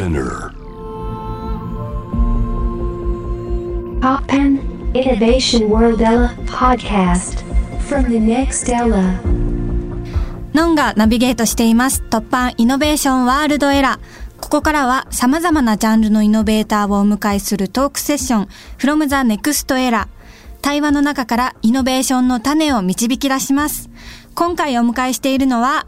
Spinner. Poppen Innovation World Ella podcast from the next Ella. ノンがナビゲートしています突破イノベーションワールドエラー。ここからは様々なジャンルのイノベーターをお迎えするトークセッション from the next era。対話の中からイノベーションの種を導き出します。今回お迎えしているのは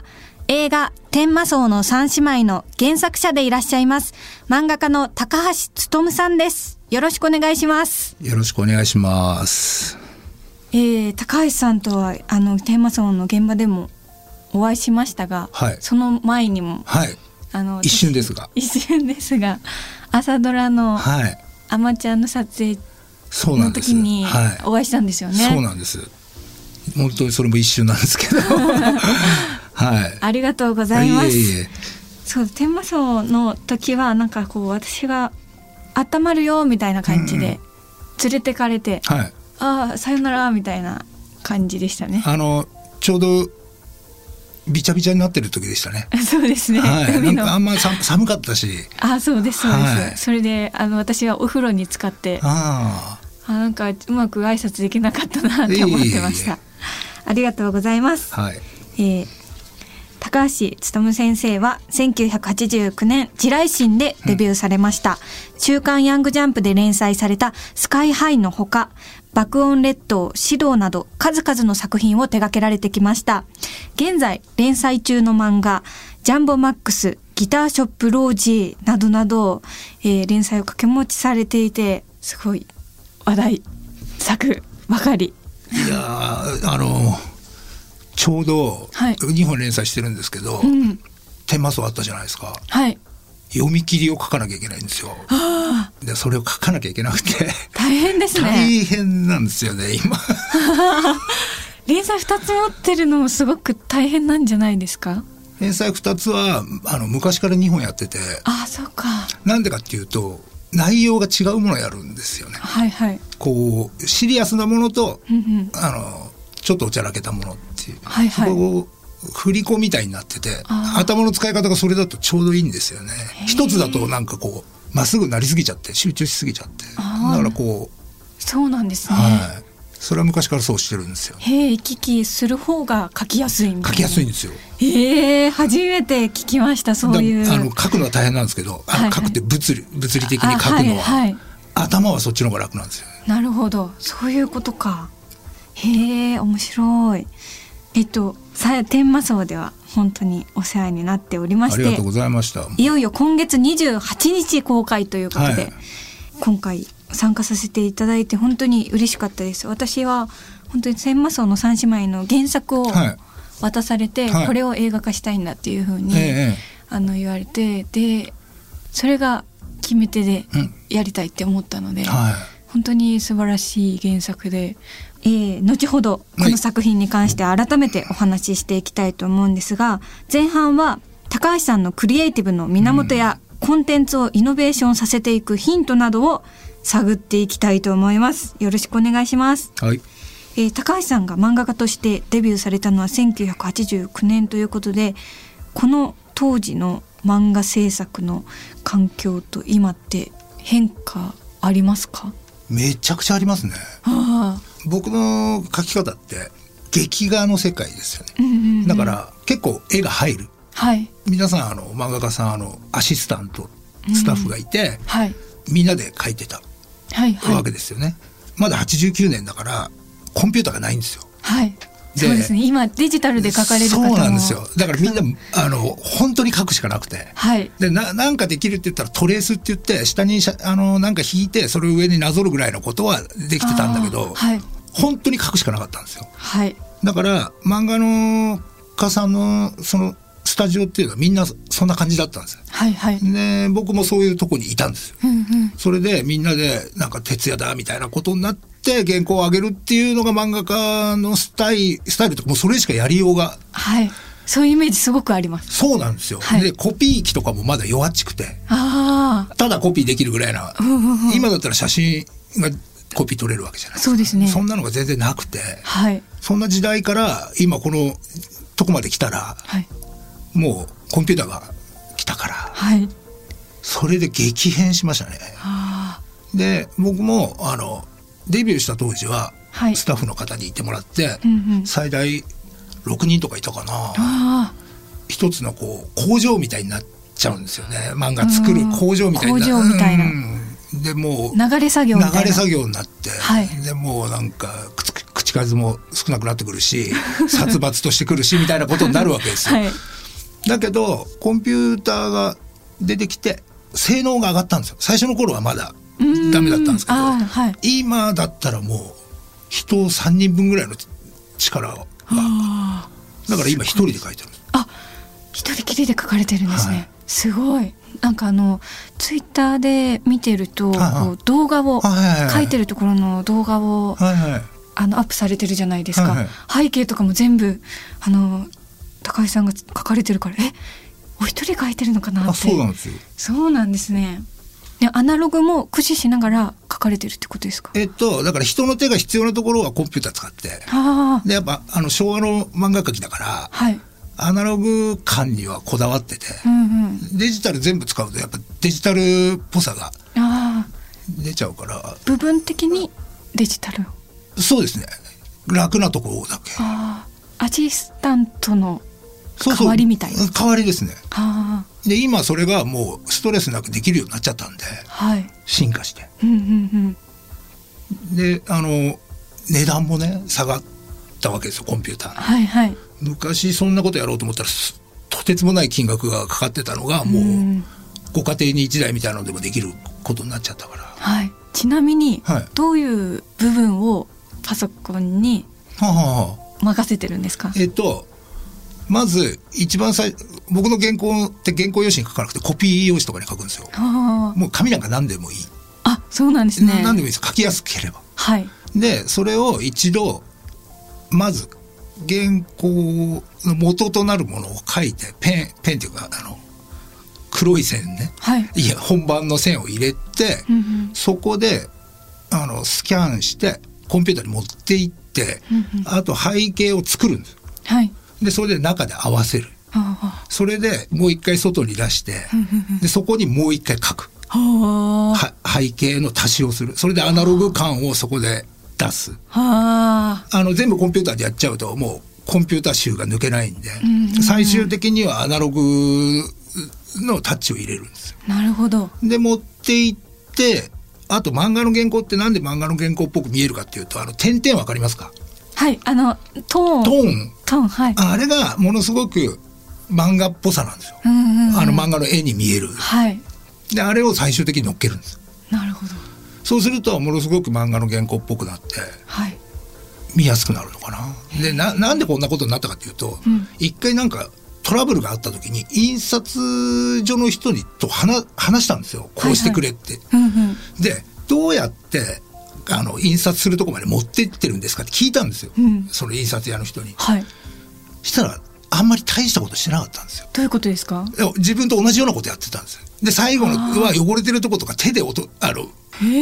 映画天魔荘の三姉妹の原作者でいらっしゃいます漫画家の高橋勉さんです。よろしくお願いします。よろしくお願いします。えー、高橋さんとはあの天魔荘の現場でもお会いしましたが、はいその前にもはい。あの一瞬ですが。一瞬ですが朝ドラのはい。アマチュアの撮影の。時にはい。お会いしたんですよね。そうなんです。本当にそれも一瞬なんですけど。はい。ありがとうございます。いえいえ。そう天魔荘の時はなんかこう私が温まるよみたいな感じで連れてかれて、はい。ああさよならみたいな感じでしたね。あのちょうどびちゃびちゃになってる時でしたね。そうですね。はい。なんかあんまさ寒かったし。あそうですそうです、はいそれであの私はお風呂に浸かってああなんかうまく挨拶できなかったなって思ってました。いえいえいありがとうございます。あ。はい。えー高橋勉先生は1989年地雷神でデビューされました、週刊ヤングジャンプで連載されたスカイハイのほか爆音列島指導など数々の作品を手掛けられてきました。現在連載中の漫画ジャンボマックスギターショップロージーなどなど、えー連載を掛け持ちされていてすごい話題作ばかり。いやあのちょうどはい。2本連載してるんですけど、うん。天魔荘あったじゃないですか。はい。読み切りを書かなきゃいけないんですよ。でそれを書かなきゃいけなくて。大変ですね。大変なんですよね今。連載2つ持ってるのもすごく大変なんじゃないですか？連載2つはあの昔から2本やってて。ああそうか。なんでかっていうと内容が違うものをやるんですよね。はいはい。こうシリアスなものとうんうん。あのちょっとおちゃらけたものっていう、はいはい。そこを振り子みたいになってて頭の使い方がそれだとちょうどいいんですよね。一つだとなんかこうまっすぐなりすぎちゃって集中しすぎちゃってだからこそうなんですね、う、はい、それは昔からそうしてるんですよ。へえ行き来する方が書きやすいみたいな。書きやすいんですよ。ええ初めて聞きましたそういう。だあの書くのは大変なんですけど、あはいはい。の書くって物理物理的に書くのは、あはいはい。頭はそっちの方が楽なんですよね。なるほど。そういうことか。へえ面白いえっとさ天魔荘では本当にお世話になっておりましてありがとうございました。いよいよ今月28日公開ということで、はい。今回参加させていただいて本当に嬉しかったです。私は本当に千魔荘の三姉妹の原作をはい。渡されて、はい。これを映画化したいんだっていうふうに、ええ。あの言われてでそれが決め手でうん。やりたいって思ったので、はい。本当に素晴らしい原作で、えー後ほどこのはい作品に関して改めてお話ししていきたいと思うんですが前半は高橋さんのクリエイティブの源やコンテンツをイノベーションさせていくヒントなどを探っていきたいと思います。よろしくお願いします。はい。えー高橋さんが漫画家としてデビューされたのは1989年ということでこの当時の漫画制作の環境と今って変化ありますか？めちゃくちゃありますね。あ僕の書き方って劇画の世界ですよね。あ、うんうんうんだから結構絵が入る。はい皆さんあの漫画家さんあのアシスタントスタッフがいて、はいみんなで書いてたはいはいわけですよね。まだ89年だからコンピューターがないんですよ。はいでそうですね今デジタルで書かれる方もそうなんですよ。だからみんなあの本当に書くしかなくて。はいでななんかできるって言ったらトレースって言って下にしゃあのなんか引いてそれを上になぞるぐらいのことはできてたんだけど、はい本当に書くしかなかったんですよ。はいだから漫画の家さんのそのスタジオっていうのはみんなそんな感じだったんですよ。はいはいで僕もそういうとこにいたんですよ。うんうんそれでみんなでなんか徹夜だみたいなことになって原稿を上げるっていうのが漫画家のスタイスタイルとかもうそれしかやりようがはい。そういうイメージすごくあります。そうなんですよ。はい。でコピー機とかもまだ弱っちくてああただコピーできるぐらいな、んうんうん。今だったら写真がコピー取れるわけじゃないですか。そうですね。そんなのが全然なくてはい。そんな時代から今このとこまで来たらはい。もうコンピューターが来たからはい。それで激変しましたね。あで僕もあのデビューした当時は、はい。スタッフの方にいてもらって、うんうん。最大6人とかいたかな。あ一つのこう工場みたいになっちゃうんですよね。漫画作る工場みたいな。工場みたいな。うん。でもうあ流れ作業流れ作業になって、はい。でもうなんか口口数も少なくなってくるし 殺伐としてくるしみたいなことになるわけですよ。はい。だけどコンピューターが出てきて性能が上がったんですよ。最初の頃はまだ。うんダメだったんですけどはい。今だったらもう人3人分ぐらいの力があー。だから今一人で書いてるあ一人きりで書かれてるんですね、はい。すごい。なんかあのツイッターで見てると、こう動画を、書いてるところの動画を、あのアップされてるじゃないですか、背景とかも全部あの高橋さんが書かれてるからえお一人書いてるのかなって。あそうなんですよ。そうなんですねでアナログも駆使しながら書かれてるってことですか？えっとだから人の手が必要なところはコンピューター使って。でやっぱあの昭和の漫画描きだからはい。アナログ感にはこだわっててうんうん。デジタル全部使うとやっぱデジタルっぽさが出ちゃうから。部分的にデジタルを？そうですね。楽なところだけ。ああアシスタントの代わりみたいな。代わりですね。あで今それがもうストレスなくできるようになっちゃったんであはい。進化して。うんうんうん。であの値段もね下がったわけですよコンピューターの。はいはい。昔そんなことやろうと思ったらすとてつもない金額がかかってたのがもううん。ご家庭に1台みたいなのでもできることになっちゃったから。はい。ちなみに、はい。どういう部分をパソコンにはあはあはあ。任せてるんですか？えっとまず一番最僕の原稿って原稿用紙に書かなくてコピー用紙とかに書くんですよ。あもう紙なんか何でもいい、ああそうなんですね。何でもいいです。書きやすければ。はい。でそれを一度まず原稿の元となるものを書いてペンペンっていうかあの黒い線ね。はい。いや本番の線を入れて、うんうん。そこであのスキャンしてコンピューターに持っていって、うんうん。あと背景を作るんです。はいでそれで中で合わせる。それでもう一回外に出してでそこにもう一回書く。背景の足しをする。それでアナログ感をそこで出す。はあ。あの全部コンピューターでやっちゃうともうコンピューター集が抜けないんで、うんうんうん。最終的にはアナログのタッチを入れるんですよ。なるほど。で持っていってあと漫画の原稿ってなんで漫画の原稿っぽく見えるかっていうとあの点々わかりますか？はいあのトーン。トーン？トーンはい。あれがものすごく漫画っぽさなんですよ。うんうんうん。あの漫画の絵に見える。はい。であれを最終的に乗っけるんです。なるほど。そうするとものすごく漫画の原稿っぽくなってはい。見やすくなるのかな。でななんでこんなことになったかっていうと、うん。一回なんかトラブルがあった時に印刷所の人にと話話したんですよ。こうしてくれって。うんうん。でどうやってあの印刷するとこまで持ってってるんですかって聞いたんですよ、うん。その印刷屋の人に。はい。したらあんまり大したことしてなかったんですよ。どういうことですか？自分と同じようなことやってたんですよ。で最後のは汚れてるとことか手で音あの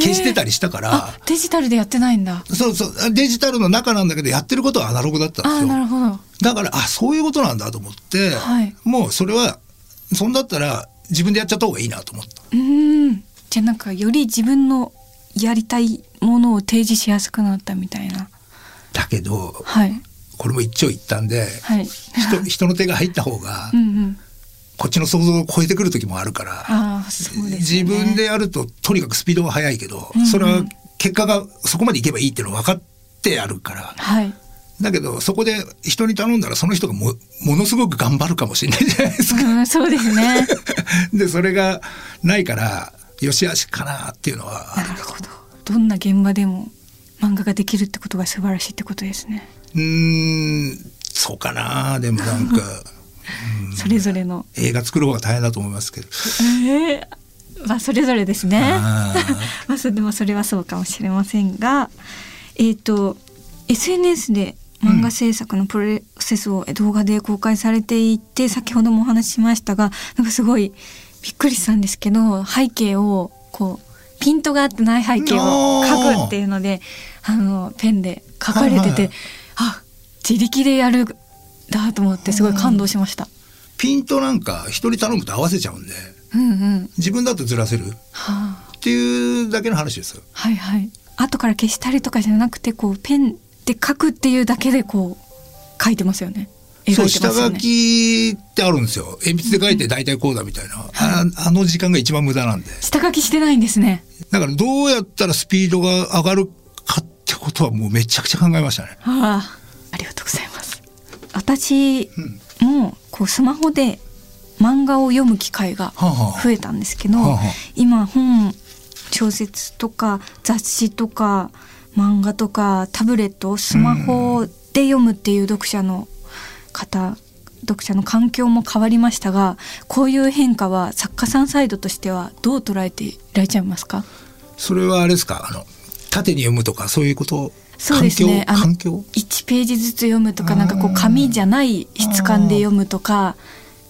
消してたりしたから。あデジタルでやってないんだ。そうそう。デジタルの中なんだけどやってることはアナログだったんですよ。なるほど。だからあそういうことなんだと思って、はい。もうそれはそんだったら自分でやっちゃった方がいいなと思った。うーん。じゃあなんかより自分のやりたいものを提示しやすくなったみたいな。だけどはい。これも一長一短で、はい。人 人の手が入った方がうんうん。こっちの想像を超えてくる時もあるから、ね。自分でやるととにかくスピードが速いけど、うんうん。それは結果がそこまでいけばいいっていうの分かってやるから。はい。だけどそこで人に頼んだらその人がもものすごく頑張るかもしれないじゃないですか。うんそうですね。でそれがないからよしあしかなっていうのは。あなるほど。どんな現場でも漫画ができるってことが素晴らしいってことですね。うーんそうかな。でもなんか それぞれの。映画作る方が大変だと思いますけど。ええまあそれぞれですね。まあそれでもそれはそうかもしれませんがえっ、と SNS で漫画制作のプロセスを動画で公開されていて、先ほどもお話ししましたがなんかすごいびっくりしたんですけど背景をこうピントが合ってない背景を描くっていうのであのペンで描かれてて、はいはい。あ自力でやるんだと思ってすごい感動しました。ピントなんか人に頼むと合わせちゃうんでうんうん。自分だとずらせる？っはあ。ていうだけの話ですよ。はいはい。後から消したりとかじゃなくてこうペンで書くっていうだけでこう書いてますよねそう下書きってあるんですよ。鉛筆で書いて大体こうだみたいな、ああの時間が一番無駄なんで。下書きしてないんですね。だからどうやったらスピードが上がるかってことはもうめちゃくちゃ考えましたね。ああありがとうございます。私もこうスマホで漫画を読む機会が増えたんですけど、はあはあ。今本小説とか雑誌とか漫画とかタブレットスマホで読むっていう読者の方読者の環境も変わりましたがこういう変化は作家さんサイドとしてはどう捉えていられちゃいますか？それはあれですか？あの縦に読むとかそういうこと？そうですね。あの環境？環境1ページずつ読むとかなんかこう紙じゃない質感で読むとか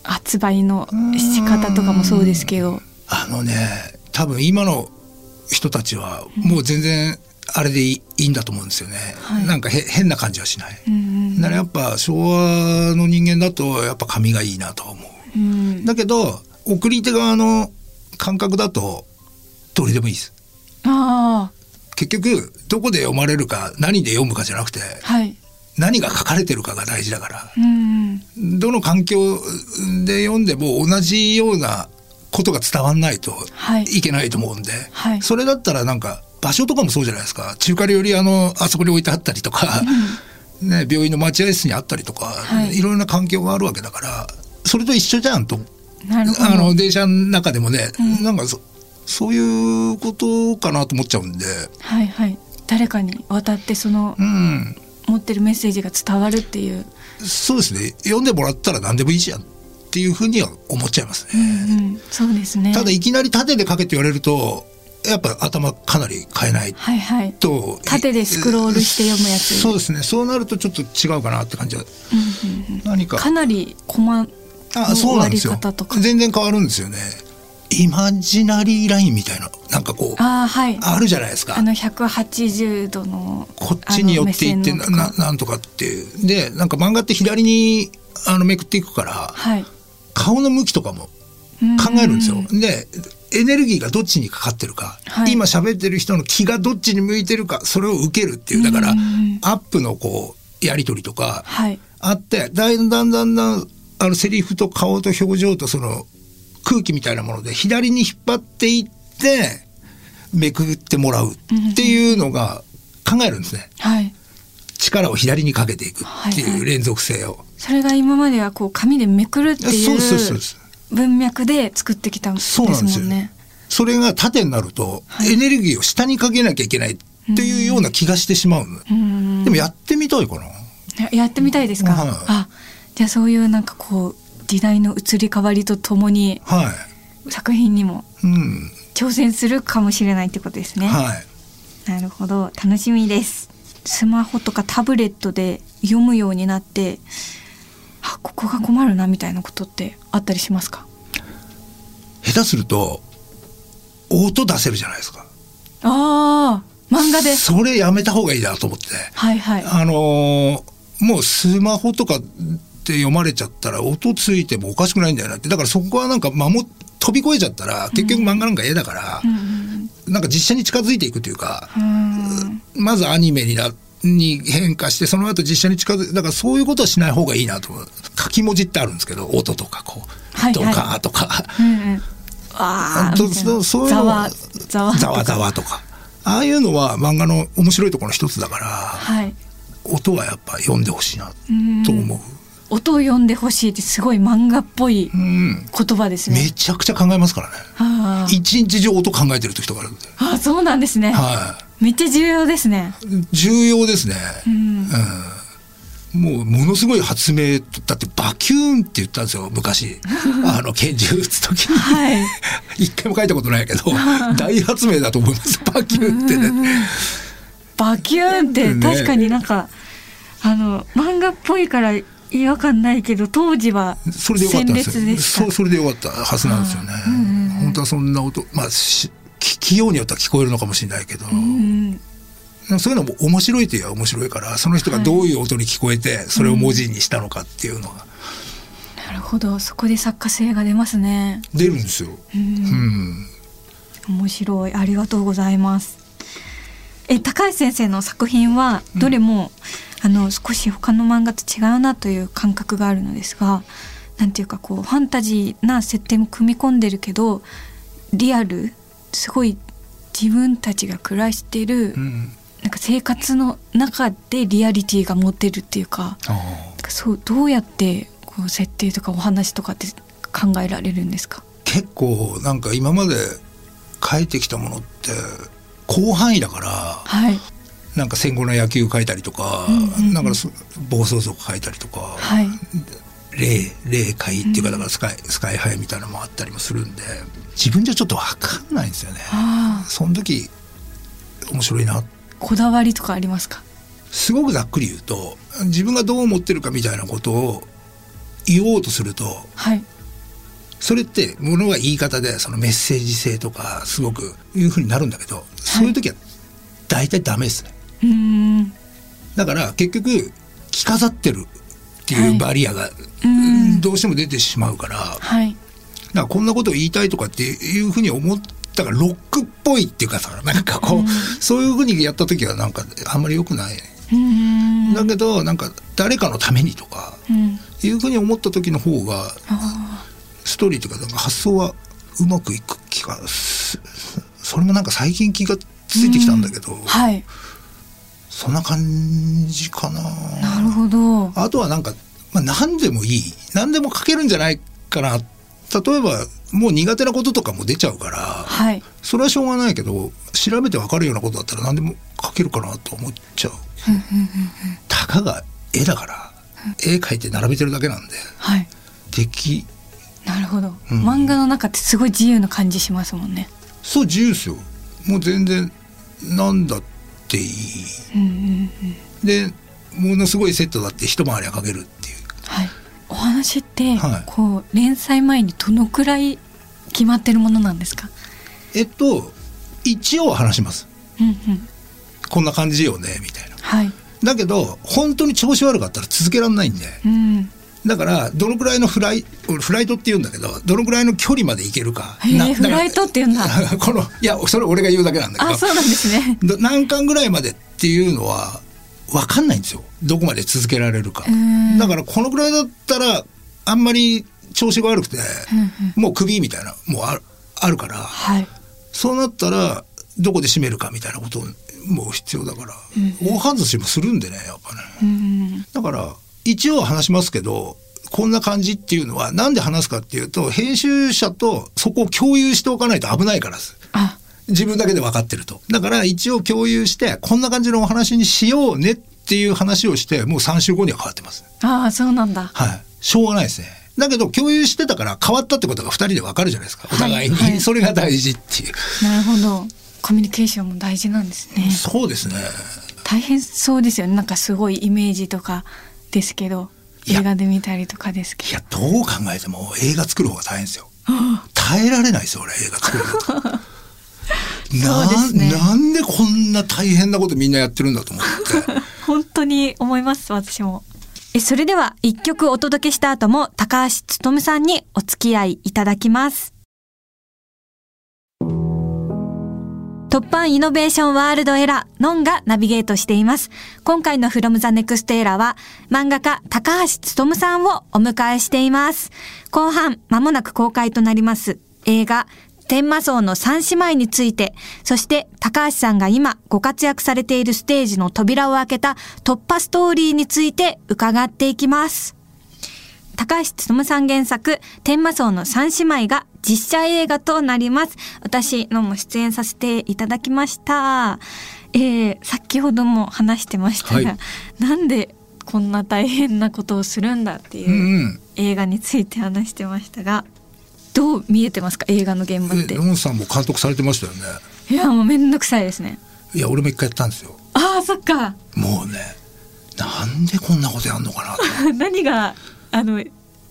発売の仕方とかもそうですけど。あのね多分今の人たちはもう全然あれでいいんだと思うんですよね、はい。なんかへ変な感じはしない、うだからやっぱ昭和の人間だとやっぱ紙がいいなとは思う。うん。だけど送り手側の感覚だとどれでもいいです。あ結局どこで読まれるか何で読むかじゃなくてあはい。何が書かれてるかが大事だから。うんうん。どの環境で読んでも同じようなことが伝わんないとはい。いけないと思うんで、はい。それだったらなんか場所とかもそうじゃないですか。中華料理屋のあそこに置いてあったりとか、ね、病院の待合室にあったりとか、はい。い、ろんな環境があるわけだからそれと一緒じゃんと。なるほど。あの電車の中でもね、うん。なんかそそういうことかなと思っちゃうんで、はいはい。誰かに渡ってそのうん、持ってるメッセージが伝わるっていう、そうですね。読んでもらったら何でもいいじゃんっていうふうには思っちゃいますうね。んうん、そうですね。ただいきなり縦で書けって言われるとやっぱ頭かなり変えないはいはい。と縦でスクロールして読むやつ。そうですね。そうなるとちょっと違うかなって感じは。うんうんうん。何か。かなりコマあそうなんですよ。割り方とか。全然変わるんですよね。イマジナリーラインみたいななんかこうああはい。あるじゃないですか。あの180度のこっちに寄っていってあの目線のとか。ななんとかっていう。でなんか漫画って左にあのめくっていくからはい。顔の向きとかも考えるんですよ。でエネルギーがどっちにかかってるか、はい。今喋ってる人の気がどっちに向いてるかそれを受けるっていう。だから、うん。アップのこうやり取りとかはい。あってだんだんだんだんあのセリフと顔と表情とその空気みたいなもので左に引っ張っていってめくってもらうっていうのが考えるんですね。はい。力を左にかけていくってはいはい。いう連続性を。それが今まではこう紙でめくるっていそうそうそううそう文脈で作ってきたんですもそうなんですよんね。それが縦になると、はいエネルギーを下にかけなきゃいけないっていうような気がしてしまうの。うんでもやってみたいかな。ややってみたいですか、はいあじゃあそういうなんかこう時代の移り変わりとともにはい。作品にもうん。挑戦するかもしれないってことですね、はい。なるほど楽しみですスマホとかタブレットで読むようになってあここが困るなみたいなことってあったりしますか？下手すると音出せるじゃないですか。ああ漫画でそれやめた方がいいなと思って。はいはいあのーもうスマホとかで読まれちゃったら音ついてもおかしくないんだよなって。だからそこはなんか守っ飛び越えちゃったら結局漫画なんか絵だから、うんなんか実写に近づいていくというか、うんうんまずアニメになに変化してその後実写に近づいだからそういうことはしない方がいいなと思う。書き文字ってあるんですけど音とかこう、はいはい。ドカーとか。うんうん。ああとそうそういうのざわざわざわざわとか。ああいうのは漫画の面白いところの一つだからはい。音はやっぱ読んでほしいなうんと思う。音を読んでほしいってすごい漫画っぽいうん。言葉ですね。めちゃくちゃ考えますからね。一日中音考えてる時とかあるんで。あそうなんですね、はめっちゃ重要ですね。い。重要ですね。うん。うん。もうものすごい発明だってバキューンって言ったんですよ昔。あの拳銃撃つ時に、はい。一回も書いたことないけど大発明だと思います。バキューンってね。バキューンってね。確かになんか、あの漫画っぽいから違和感ないけど当時はそれでよかったそうそれでよかったはずなんですよね、本当はそんな音まあし聞きようによっては聞こえるのかもしれないけど、うんそういうのも面白いといえば面白いからその人がどういう音に聞こえてそれを文字にしたのかっていうのが、なるほど。そこで作家性が出ますね。出るんですよ。うん。面白い。ありがとうございます。え高橋先生の作品はどれも、あの少し他の漫画と違うなという感覚があるのですがなんていうかこうファンタジーな設定も組み込んでるけどリアルすごい自分たちが暮らしている、うん。なんか生活の中でリアリティが持てるっていうかそうどうやってこう設定とかお話とかって考えられるんですか？ー結構なんか今まで書いてきたものって広範囲だからはい。なんか戦後の野球書いたりとか、うんうんうん。なんかそ暴走族書いたりとか、はい霊霊界っていうかだからスカイ、スカイハイみたいなのもあったりもするんで自分じゃちょっと分かんないんですよね。その時面白いな。こだわりとかありますか？すごくざっくり言うと自分がどう思ってるかみたいなことを言おうとするとはい。それってものが言い方でそのメッセージ性とかすごくいうふうになるんだけどそういう時は大体ダメですね。うーん。だから結局着飾ってるっていうバリアが、うん。どうしても出てしまうから、だかはいらこんなことを言いたいとかっていうふうに思ったからロックっぽいっていうかさなんかこう、そういうふうにやった時はなんかあんまり良くない。だけどなんか誰かのためにとかうん。いうふうに思った時の方があストーリーとかなんか発想はうまくいく気がすそれもなんか最近気がついてきたんだけど、ーはいそんな感じかな。なるほど。あとはなんか、まあ、何でもいい。何でも書けるんじゃないかな。例えばもう苦手なこととかも出ちゃうからはい。それはしょうがないけど調べてわかるようなことだったら何でも書けるかなと思っちゃう。たかが絵だから絵描いて並べてるだけなんではい。できなるほど、うん。漫画の中ってすごい自由な感じしますもんね。そう自由ですよ。もう全然何だっていい。うんうんうん。でものすごいセットだって一回りは描けるっていう。はい。お話って、はい。こう連載前にどのくらい決まってるものなんですか？えっと一応は話します。うんうん。こんな感じよねみたいな。はい。だけど本当に調子悪かったら続けられないんで。うんだからどのくらいのフライ俺フライトって言うんだけどどのくらいの距離まで行けるか。フライトって言うんだ。このいやそれ俺が言うだけなんだけど。あそうなんですね。ど何巻ぐらいまでっていうのは分かんないんですよ。どこまで続けられるか。うんだからこのくらいだったらあんまり調子が悪くて、もうクビみたいなもうあるあるから。はい。そうなったらどこで締めるかみたいなこともう必要だから、大外しもするんでねやっぱね。うん。だから一応話しますけどこんな感じっていうのはなんで話すかっていうと編集者とそこを共有しておかないと危ないからです。あ。自分だけで分かってると。だから一応共有してこんな感じのお話にしようねっていう話をしてもう3週後には変わってます。ああそうなんだ。はい。しょうがないですね。だけど共有してたから変わったってことが2人で分かるじゃないですか。お互いに、はいはい。それが大事っていう。なるほど。コミュニケーションも大事なんですね。そうですね。大変そうですよね。なんかすごいイメージとかですけど映画で見たりとかですけど。いやどう考えても映画作る方が大変ですよ。耐えられないですよ俺映画作るの。そうですね。ななんでこんな大変なことみんなやってるんだと思って。本当に思います私も。えそれでは一曲お届けした後も高橋勉さんにお付き合いいただきます突破イノベーションワールドエラー、ノンがナビゲートしています。今回の From the Next Era は、漫画家高橋勉さんをお迎えしています。後半、間もなく公開となります映画、天魔荘の三姉妹について、そして高橋さんが今ご活躍されているステージの扉を開けた突破ストーリーについて伺っていきます。高橋勉さん原作、天魔荘の三姉妹が実写映画となります。私のも出演させていただきました。えー、先ほども話してましたが、はいなんでこんな大変なことをするんだっていう映画について話してましたが、どう見えてますか？映画の現場って。えノンさんも監督されてましたよねいや、もうめんどくさいですね。いや俺も一回やったんですよああ、そっか。もうねなんでこんなことやんのかなと 何が、あの、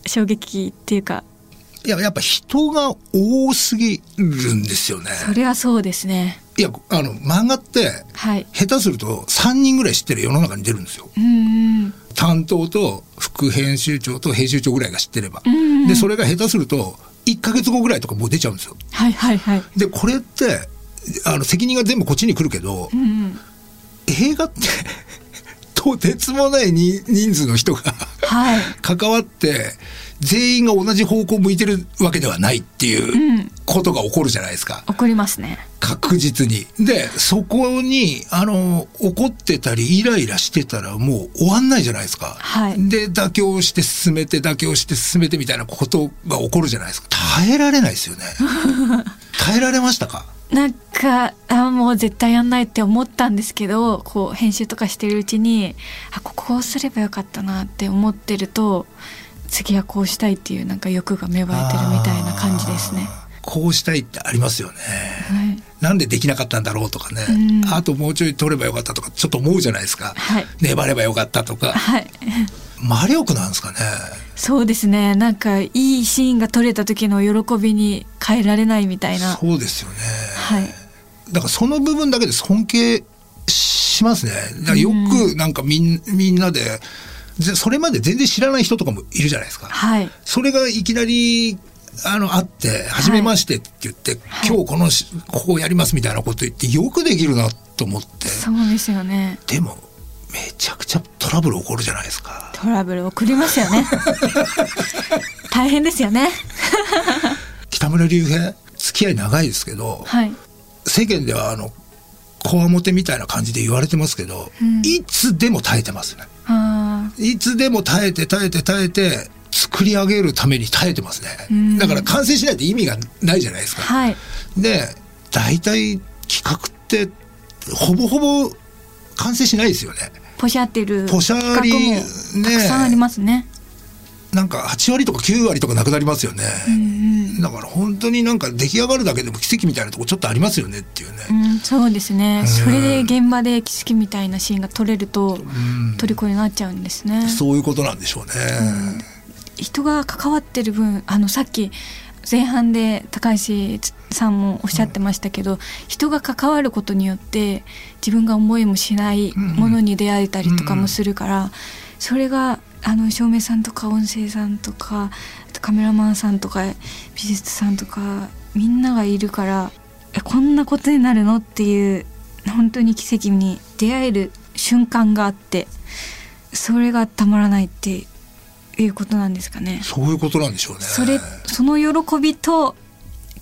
衝撃っていうか、いややっぱ人が多すぎるんですよねそりゃそうですね。いやあの漫画ってはい。下手すると3人ぐらい知ってる世の中に出るんですよ。担当と副編集長と編集長ぐらいが知ってれば、でそれが下手すると1ヶ月後ぐらいとかもう出ちゃうんですよはいはいはい。でこれってあの責任が全部こっちに来るけど、うんうん。映画ってとてつもないに人数の人がはい。関わって全員が同じ方向を向いてるわけではないっていううんことが起こるじゃないですか。怒りますね。確実に。で、そこに、あの、怒ってたり、イライラしてたらもう終わんないじゃないですか。はいで、妥協して進めて、妥協して進めてみたいなことが起こるじゃないですか。耐えられないですよね。耐えられましたか？なんかあもう絶対やんないって思ったんですけどこう編集とかしてるうちにあここうすればよかったなって思ってると次はこうしたいっていうなんか欲が芽生えてるみたいな感じですね。こうしたいってありますよね。はい、なんでできなかったんだろうとかね、うん。あともうちょい取ればよかったとかちょっと思うじゃないですか、はい。粘ればよかったとか。はい、魔力なんですかねそうですねなんかいいシーンが撮れた時の喜びに変えられないみたいな。そうですよね、はいだからその部分だけで尊敬しますねだよくなんかみんみんなでそれまで全然知らない人とかもいるじゃないですかはいそれがいきなりあの会って「初めまして」って言って、はい今日このしここをやりますみたいなこと言ってよくできるなと思ってそうですよねでもめちゃくちゃトラブル起こるじゃないですか。トラブル送りますよね。大変ですよね。北村隆平付き合い長いですけど、はい。世間ではあのこわもてみたいな感じで言われてますけど、うん。いつでも耐えてますね。あいつでも耐えて耐えて耐えて作り上げるために耐えてますね、うん。だから完成しないと意味がないじゃないですか、ーはい。で大体企画ってほぼほぼ完成しないですよねポシャってるポシャ企リたくさんありますね。なんか8割とか9割とかなくなりますよね、うんだから本当になんか出来上がるだけでも奇跡みたいなとこちょっとありますよねっていうね、うん、うん、そうですね、うん。それで現場で奇跡みたいなシーンが撮れるとうん。虜になっちゃうんですね。そういうことなんでしょうね、人が関わってる分あのさっき前半で高橋さんもおっしゃってましたけど、人が関わることによって自分が思いもしないものに出会えたりとかもするから、それがあの照明さんとか音声さんとかあとカメラマンさんとか美術さんとかみんながいるからえこんなことになるのっていう本当に奇跡に出会える瞬間があってそれがたまらないっていうことなんですかね。そういうことなんでしょうね。それその喜びと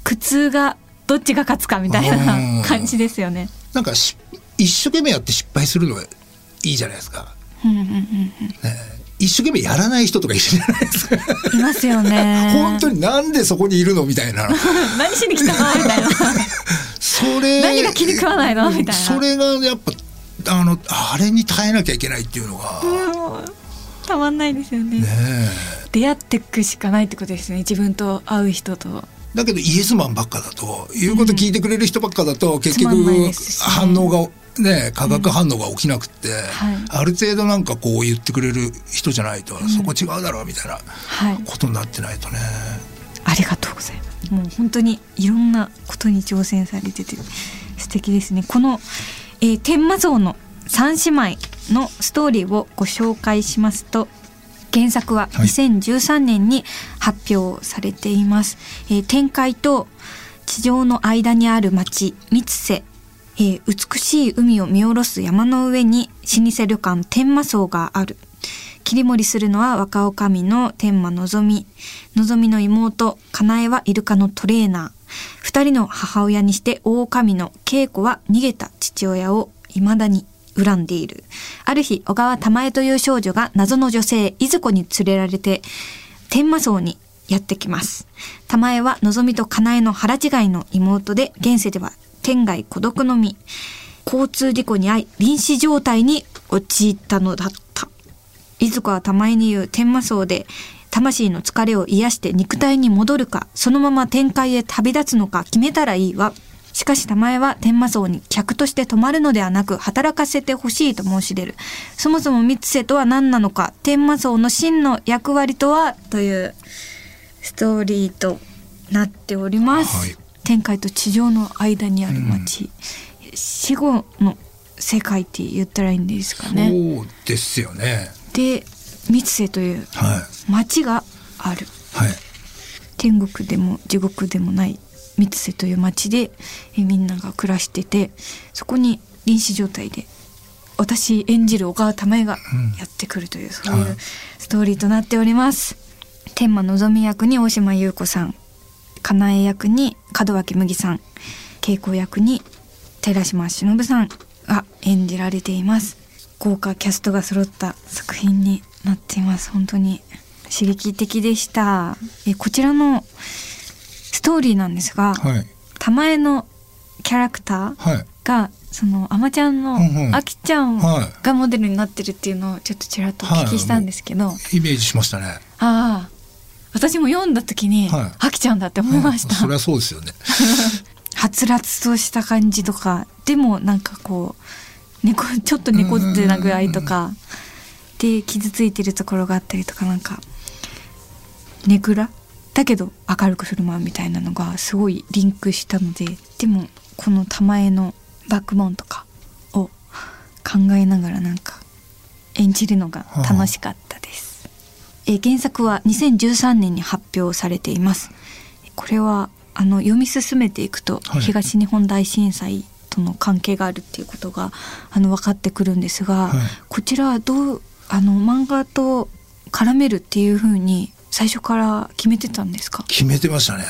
苦痛がどっちが勝つかみたいうんな感じですよね。なんかし一生懸命やって失敗するのがいいじゃないですか、ね、一生懸命やらない人とかいるじゃないですかいますよね。本当になんでそこにいるのみたいな 何しに来たのみたいな。それ何が気に食わないのみたいなそれがやっぱあのあれに耐えなきゃいけないっていうのが、たまんないですよね。ね出会っていくしかないってことですね。自分と会う人と。だけどイエスマンばっかだと言うこと聞いてくれる人ばっかだと、結局反応がね化学反応が起きなくって、はいある程度なんかこう言ってくれる人じゃないと、そこ違うだろうみたいなはい。ことになってないとね。ありがとうございます。もう本当にいろんなことに挑戦されてて素敵ですね。この、えー天魔像の三姉妹のストーリーをご紹介しますと原作ははい。2013年に発表されています。えー天界と地上の間にある町三瀬。えー美しい海を見下ろす山の上に老舗旅館天満荘がある。切り盛りするのは若女将の天満のぞみ。のぞみの妹かなえはイルカのトレーナー。二人の母親にして大女将の恵子は逃げた父親を未だに恨んでいるある日小川玉江という少女が謎の女性いずこに連れられて天満荘にやってきます。玉江は望みとかなえの腹違いの妹で、現世では天涯孤独の身。交通事故に遭い、臨死状態に陥ったのだった。いずこは玉江に言う天魔荘で、魂の疲れを癒して肉体に戻るか、そのまま天界へ旅立つのか決めたらいいわ。しかし玉江は天魔荘に客として泊まるのではなく働かせてほしいと申し出る。そもそも三瀬とは何なのか、天魔荘の真の役割とはというストーリーとなっております。はい天界と地上の間にある町、死後の世界って言ったらいいんですかね。そうですよね。でで三瀬というはい町があるはい天国でも地獄でもない三瀬という町でえみんなが暮らしててそこに臨死状態で私演じる小川玉恵がやってくるという、そういうストーリーとなっております。天満のぞみ役に大島優子さんかなえ役に門脇麦さん稽古役に寺島しのぶさんが演じられています。豪華キャストが揃った作品になっています。本当に刺激的でした。えこちらのストーリーなんですが、はい。玉江のキャラクターはい。がそのあまちゃんのあきちゃんはがモデルになってるっていうのをちょっとちらっとお聞きしたんですけど、イメージしましたね。ああ。私も読んだ時に、はい。あきちゃんだって思いました、そりゃそうですよね。はつらつとした感じとか。でもなんかこう猫ちょっと猫ってな具合とかで傷ついてるところがあったりとかなんかネクラだけど明るく振る舞うみたいなのがすごいリンクしたのででもこの玉江のバックボーンとかを考えながらなんか演じるのが楽しかったです。えー原作は2013年に発表されています。これはあの読み進めていくと、はい東日本大震災との関係があるっていうことがあの分かってくるんですが、はいこちらはどうあの漫画と絡めるっていう風に最初から決めてたんですか？決めてましたね。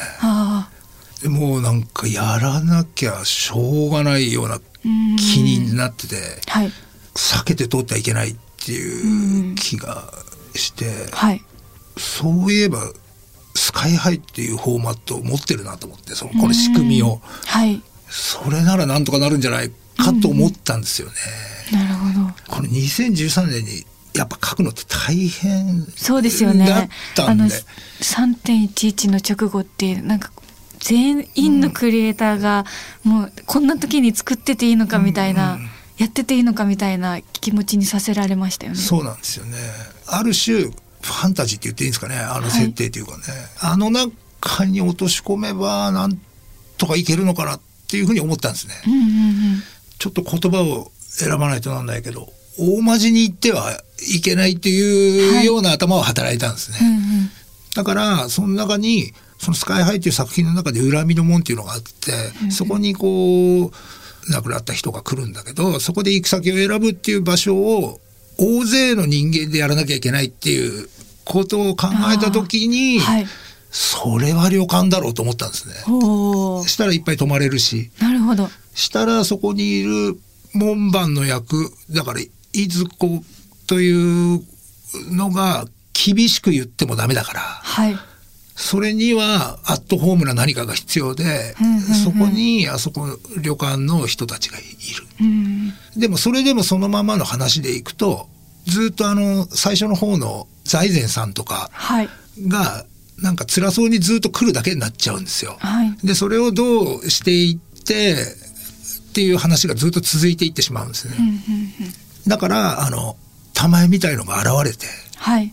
もうなんかやらなきゃしょうがないような気になっててはい。避けて通ってはいけないっていう気がしてはい。そういえばスカイハイっていうフォーマットを持ってるなと思ってそのこれ仕組みを。はい。それならなんとかなるんじゃないかと思ったんですよね。なるほど。これ2013年にやっぱ書くのって大変そうですよね。だったあのんで3.11の直後ってなんか全員のクリエイターがもうこんな時に作ってていいのかみたいな、うんやってていいのかみたいな気持ちにさせられましたよね。そうなんですよね。ある種ファンタジーって言っていいんですかねあのはい設定っていうかね、あの中に落とし込めばなんとかいけるのかなっていうふうに思ったんですね。うんうんうん。ちょっと言葉を選ばないとなんないけど大まじに言ってはいけないっていうような頭は働いたんですね。うんうんだからその中にその「スカイハイ」っていう作品の中で恨みの門っていうのがあってそこにこう亡くなった人が来るんだけどそこで行く先を選ぶっていう場所を大勢の人間でやらなきゃいけないっていうことを考えた時に、はい。それは旅館だろうと思ったんですね。したらいっぱい泊まれるしなるほど。したらそこにいる門番の役だからいずこというのが厳しく言ってもダメだから。はい。それにはアットホームな何かが必要で、うんうんうんそこにあそこ旅館の人たちがいる。うん。でもそれでもそのままの話でいくとずっとあの最初の方の財前さんとかはい。がなんか辛そうにずっと来るだけになっちゃうんですよ。はい。でそれをどうしていってっていう話がずっと続いていってしまうんですね。うんうんうん。だからあの玉江みたいのが現れてはい。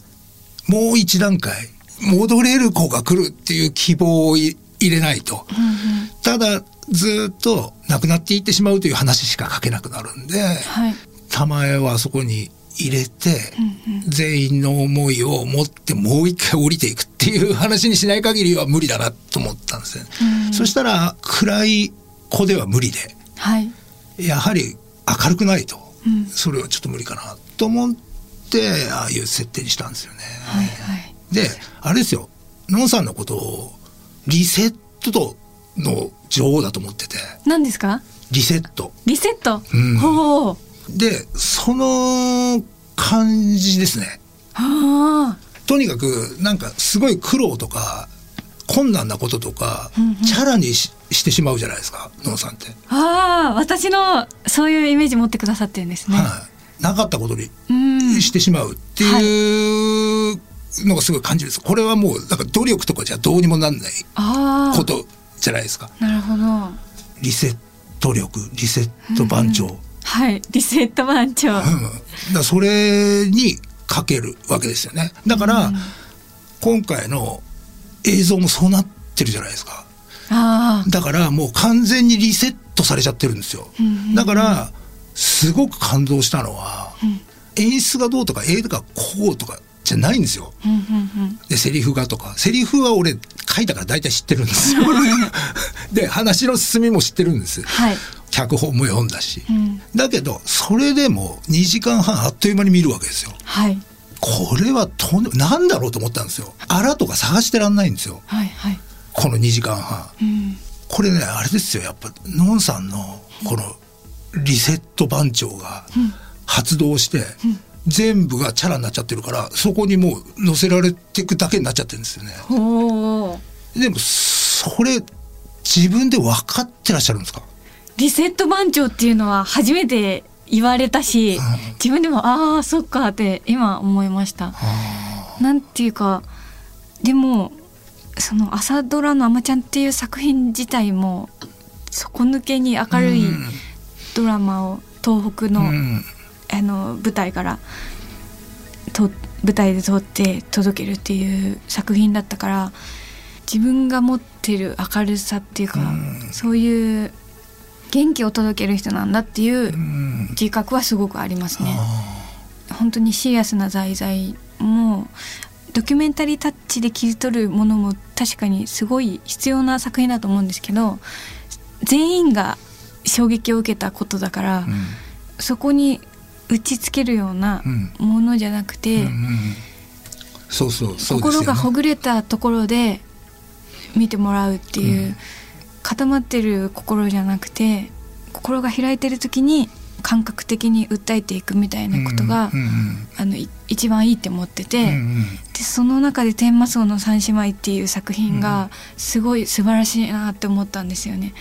もう一段階戻れる子が来るっていう希望をい入れないと。うんうん。ただずっと亡くなっていってしまうという話しか書けなくなるんではい。玉江はあそこに入れて、うんうん。全員の思いを持ってもう一回降りていくっていう話にしない限りは無理だなと思ったんですね。うんそしたら暗い子では無理ではい。やはり明るくないと、うんそれはちょっと無理かなと思ってああいう設定にしたんですよね。はいはい。であれですよのんさんのことをリセットの女王だと思ってて何ですか？リセット。リセット？うんほう。でその感じですねはあ。とにかくなんかすごい苦労とか困難なこととか、うんうんチャラにししてしまうじゃないですかのんさんって、ああ、私のそういうイメージ持ってくださってるんですね。はい、なかったことにうん。してしまうっていうのがすごい感じですこれはもうなんか努力とかじゃどうにもなんない。ことじゃないですかなるほど。リセット力リセット番長、はい。リセット番長。うん、だそれにかけるわけですよねだから、今回の映像もそうなってるじゃないですかああ。だからもう完全にリセットされちゃってるんですよ、だからすごく感動したのは、演出がどうとか映画がこうとかじゃないんですよ。うんうんうんでセリフがとかセリフは俺書いたから大体知ってるんですよ。で話の進みも知ってるんです。はい脚本も読んだし。うんだけどそれでも2時間半あっという間に見るわけですよ。はいこれはとんでなんだろうと思ったんですよ。あらとか探してらんないんですよ。はいはいこの2時間半。うんこれねあれですよやっぱのんさんのこのリセット番長が発動して、全部がチャラになっちゃってるからそこにもう乗せられていくだけになっちゃってるんですよね。でもそれ自分で分かってらっしゃるんですか？リセット番長っていうのは初めて言われたし、ん。自分でもああそっかって今思いました。なんていうかでもその朝ドラの「あまちゃん」っていう作品自体も底抜けに明るいうんドラマを東北の,、うん。あの舞台からと舞台で撮って届けるっていう作品だったから自分が持ってる明るさっていうか、うん。そういう元気を届ける人なんだっていううん。自覚はすごくありますね。あ本当にシリアスな題材もドキュメンタリータッチで切り取るものも確かにすごい必要な作品だと思うんですけど全員が衝撃を受けたことだから、ーうん。そこに打ちつけるようなうん。ものじゃなくて、心がほぐれたところで見てもらうっていう、うん。固まってる心じゃなくて心が開いてる時に感覚的に訴えていくみたいなことが、うんうんあのい一番いいって思ってて、うんうんでその中で「天魔荘の三姉妹」っていう作品がすごい素晴らしいなって思ったんですよね。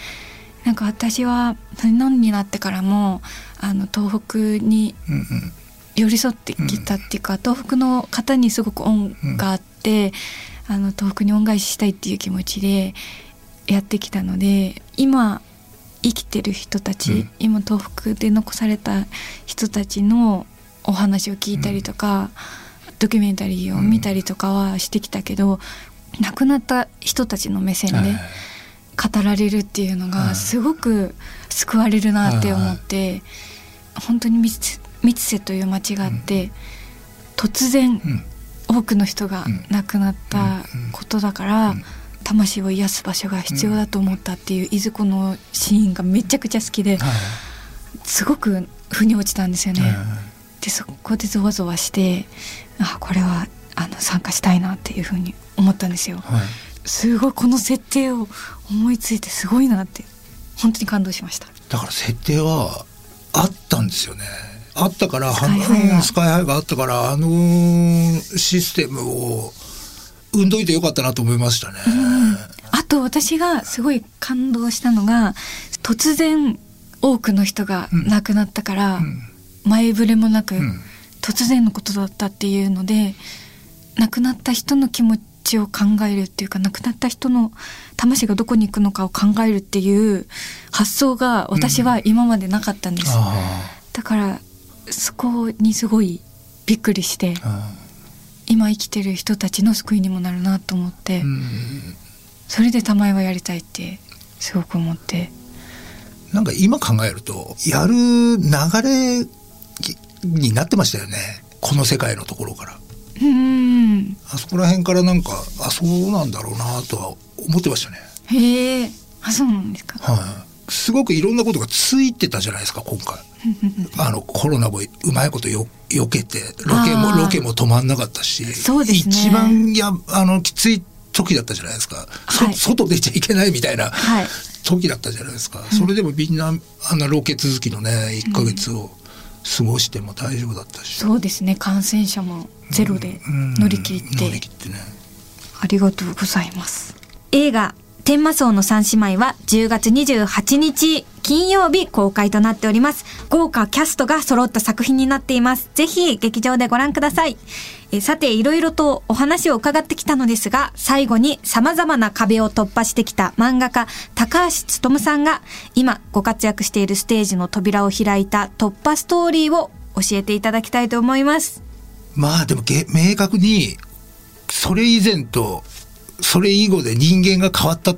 なんか私は日本になってからもあの東北にうんうん。寄り添ってきたっていうか、東北の方にすごく恩があって、あの東北に恩返ししたいっていう気持ちでやってきたので今生きてる人たち、うん。今東北で残された人たちのお話を聞いたりとか、ドキュメンタリーを見たりとかはしてきたけど、亡くなった人たちの目線ではい語られるっていうのはい。がすごく救われるなって思って、本当に三瀬という町があって、突然うん。多くの人が亡くなったことだから、うん。魂を癒す場所が必要だと思ったっていういずこのシーンがめちゃくちゃ好きではい。すごく腑に落ちたんですよね。はい。でそこでゾワゾワしてあこれはあの参加したいなっていうふうに思ったんですよ。はいすごいこの設定を思いついてすごいなって本当に感動しました。だから設定はあったんですよね。あったからスカイハイがうんスカイハイがあったからあのーシステムを生んどいてよかったなと思いましたね。あと私がすごい感動したのが突然多くの人が亡くなったから、うん前触れもなく、うん突然のことだったっていうので亡くなった人の気持ちを考えるっていうか亡くなった人の魂がどこに行くのかを考えるっていう発想が私は今までなかったんです、あだからそこにすごいびっくりしてあ。今生きてる人たちの救いにもなるなと思って、うん。それで玉井はやりたいってすごく思って。なんか今考えるとやる流れになってましたよね。この世界のところからうん。あそこら辺からなんかあそうなんだろうなとは思ってましたね。へえ。あそうなんですか。はい。すごくいろんなことがついてたじゃないですか今回。あのコロナもうまいことよ避けてロケもロケも止まんなかったしそうですね。一番やあのきつい時だったじゃないですか、そはい。外出ちゃいけないみたいなはい。時だったじゃないですか、それでもみんなあんなロケ続きのね1ヶ月を過ごしても大丈夫だったし、そうですね。感染者もゼロでうん。乗り切って、乗り切ってね。ありがとうございます。映画天魔荘の三姉妹は10月28日金曜日公開となっております。豪華キャストが揃った作品になっています。ぜひ劇場でご覧ください。えさて、いろいろとお話を伺ってきたのですが、最後に様々な壁を突破してきた漫画家、高橋勉さんが今ご活躍しているステージの扉を開いた突破ストーリーを教えていただきたいと思います。まあでも明確にそれ以前とそれ以後で人間が変わったっ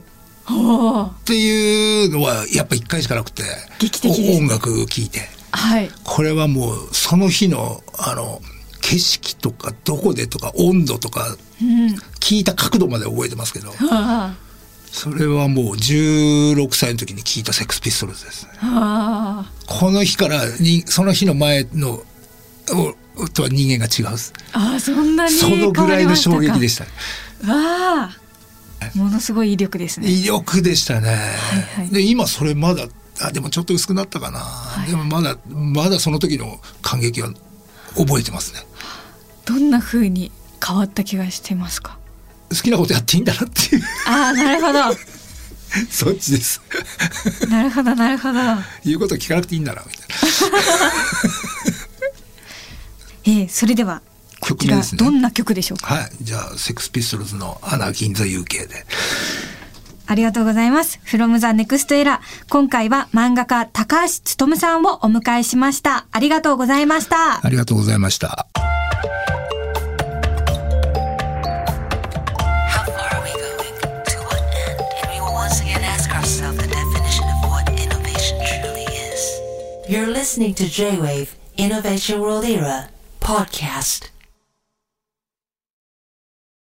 ていうのはやっぱ一回しかなくて音楽聴いてはい。これはもうその日のあの景色とかどこでとか温度とかうん。聞いた角度まで覚えてますけどあそれはもう16歳の時に聞いたセックスピストルズですねあ。この日からにその日の前のおとは人間が違うああ、そんなにそのぐらいの衝撃でしたた。わあ。ものすごい威力ですね。威力でしたね、はいで今それまだあでもちょっと薄くなったかな、いでもまだまだその時の感激は覚えてますねどんな風に変わった気がしてますか？好きなことやっていいんだなっていうああ、なるほど。そっちですなるほど、なるほど。言うこと聞かなくていいんだなみたい えー、それでは。曲です。どんな曲でしょうか？はい、じゃあセックスピストルズのアナギンザユーケーで。ありがとうございます。From the Next Era。今回は漫画家高橋努さんをお迎えしました。ありがとうございました。ありがとうございました。